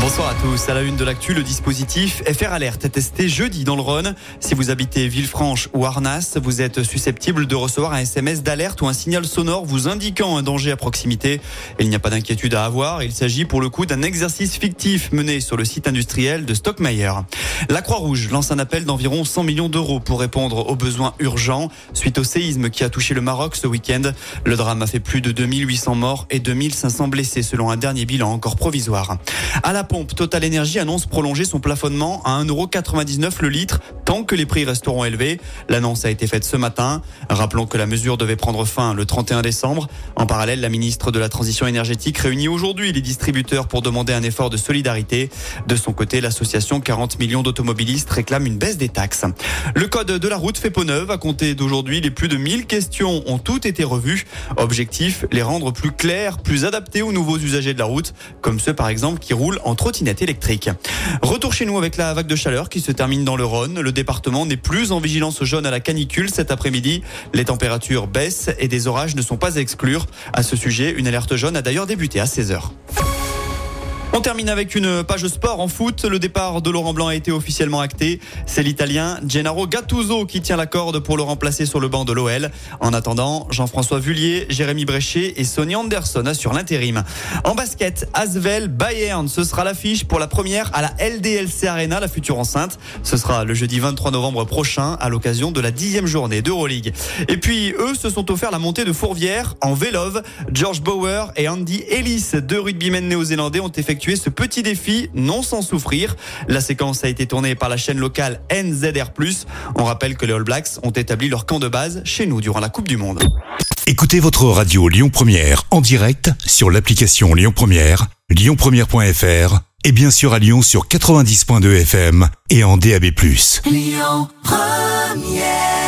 Bonsoir à tous. À la une de l'actu, le dispositif FR Alert est testé jeudi dans le Rhône. Si vous habitez Villefranche ou Arnas, vous êtes susceptible de recevoir un SMS d'alerte ou un signal sonore vous indiquant un danger à proximité. il n'y a pas d'inquiétude à avoir. Il s'agit pour le coup d'un exercice fictif mené sur le site industriel de Stockmeyer. La Croix-Rouge lance un appel d'environ 100 millions d'euros pour répondre aux besoins urgents suite au séisme qui a touché le Maroc ce week-end. Le drame a fait plus de 2800 morts et 2500 blessés selon un dernier bilan encore provisoire. À la pompe, Total Energy annonce prolonger son plafonnement à 1,99€ le litre tant que les prix resteront élevés. L'annonce a été faite ce matin. Rappelons que la mesure devait prendre fin le 31 décembre. En parallèle, la ministre de la Transition énergétique réunit aujourd'hui les distributeurs pour demander un effort de solidarité. De son côté, l'association 40 millions d'automobilistes réclame une baisse des taxes. Le code de la route fait peau neuve. À compter d'aujourd'hui, les plus de 1000 questions ont toutes été revues. Objectif, les rendre plus clairs, plus adaptés aux nouveaux usagers de la route, comme ceux par exemple qui roulent en trottinette électrique. Retour chez nous avec la vague de chaleur qui se termine dans le Rhône. Le département n'est plus en vigilance jaune à la canicule cet après-midi. Les températures baissent et des orages ne sont pas à exclure. À ce sujet, une alerte jaune a d'ailleurs débuté à 16h. On termine avec une page sport en foot. Le départ de Laurent Blanc a été officiellement acté. C'est l'Italien Gennaro Gattuso qui tient la corde pour le remplacer sur le banc de l'OL. En attendant, Jean-François Vullier, Jérémy Bréchet et Sonny Anderson assurent l'intérim. En basket, Asvel Bayern, ce sera l'affiche pour la première à la LDLC Arena, la future enceinte. Ce sera le jeudi 23 novembre prochain à l'occasion de la dixième journée d'Euroleague. Et puis, eux se sont offerts la montée de Fourvière en Vélove. George Bauer et Andy Ellis, deux rugbymen néo-zélandais, ont effectué ce petit défi non sans souffrir. La séquence a été tournée par la chaîne locale NZR+. On rappelle que les All Blacks ont établi leur camp de base chez nous durant la Coupe du Monde. Écoutez votre radio Lyon Première en direct sur l'application Lyon Première, lyonpremière.fr et bien sûr à Lyon sur 90.2 FM et en DAB+. Lyon Première